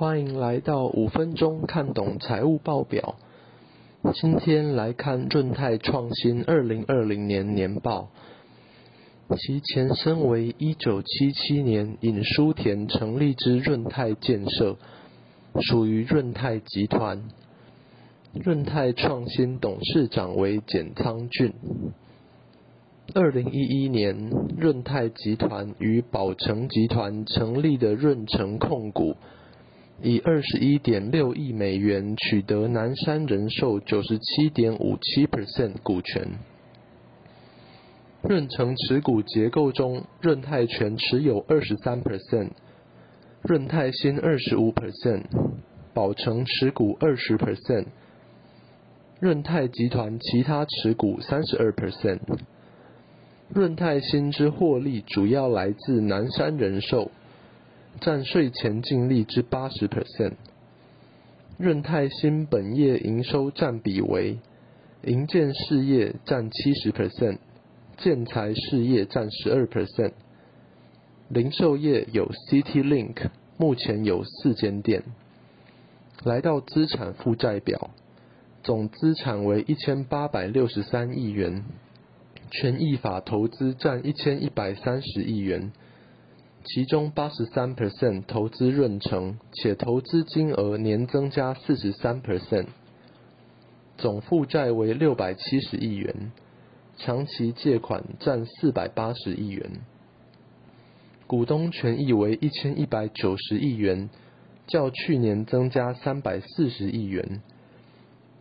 欢迎来到五分钟看懂财务报表。今天来看润泰创新二零二零年年报，其前身为一九七七年尹书田成立之润泰建设，属于润泰集团。润泰创新董事长为简仓俊。二零一一年，润泰集团与宝成集团成立的润成控股，以二十一点六亿美元取得南山人寿九十七点五七 percent 股权。润成持股结构中，润泰全持有二十三 percent，润泰新二十五 percent，宝成持股二十 percent，润泰集团其他持股三十二 percent。润泰新之获利主要来自南山人寿，占税前净利之八十 percent。润泰新本业营收占比为，营建事业占七十 percent，建材事业占十二 percent。零售业有 City Link，目前有四间店。来到资产负债表，总资产为一千八百六十三亿元。权益法投资占一千一百三十亿元，其中八十三 percent 投资润成，且投资金额年增加四十三 percent，总负债为六百七十亿元，长期借款占四百八十亿元，股东权益为一千一百九十亿元，较去年增加三百四十亿元，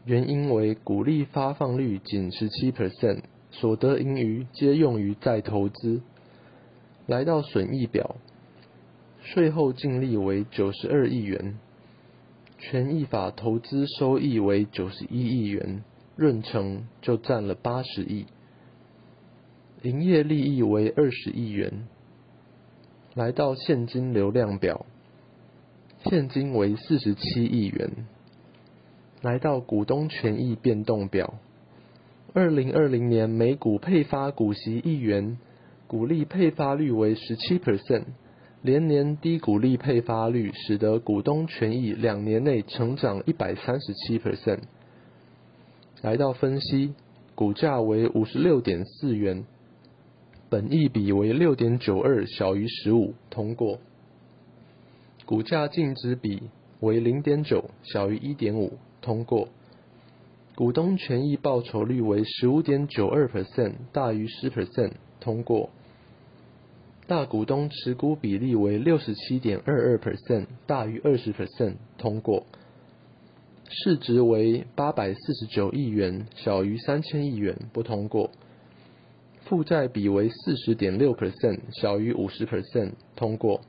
原因为股利发放率仅十七 percent。所得盈余皆用于再投资。来到损益表，税后净利为九十二亿元，权益法投资收益为九十一亿元，润成就占了八十亿，营业利益为二十亿元。来到现金流量表，现金为四十七亿元。来到股东权益变动表。二零二零年每股配发股息一元，股利配发率为十七 percent，连年低股利配发率使得股东权益两年内成长一百三十七 percent。来到分析，股价为五十六点四元，本益比为六点九二，小于十五，通过。股价净值比为零点九，小于一点五，通过。股东权益报酬率为十五点九二 percent，大于十 percent，通过。大股东持股比例为六十七点二二 percent，大于二十 percent，通过。市值为八百四十九亿元，小于三千亿元，不通过。负债比为四十点六 percent，小于五十 percent，通过。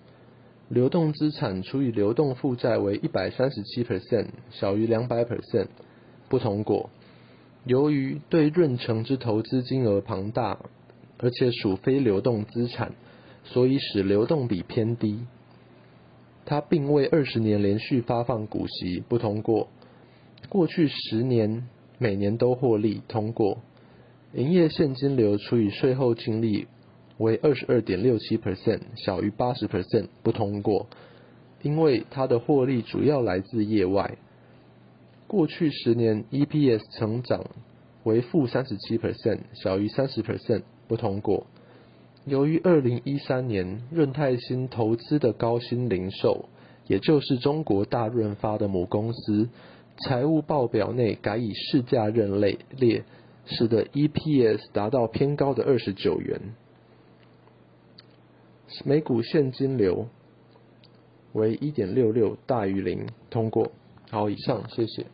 流动资产除以流动负债为一百三十七 percent，小于两百 percent。不通过，由于对润成之投资金额庞大，而且属非流动资产，所以使流动比偏低。它并未二十年连续发放股息，不通过。过去十年每年都获利，通过。营业现金流除以税后净利为二十二点六七 percent，小于八十 percent，不通过。因为它的获利主要来自业外。过去十年 EPS 成长为负三十七 percent，小于三十 percent，不通过。由于二零一三年润泰新投资的高新零售，也就是中国大润发的母公司，财务报表内改以市价认类列，使得 EPS 达到偏高的二十九元。每股现金流为一点六六，大于零，通过。好，以上，谢谢。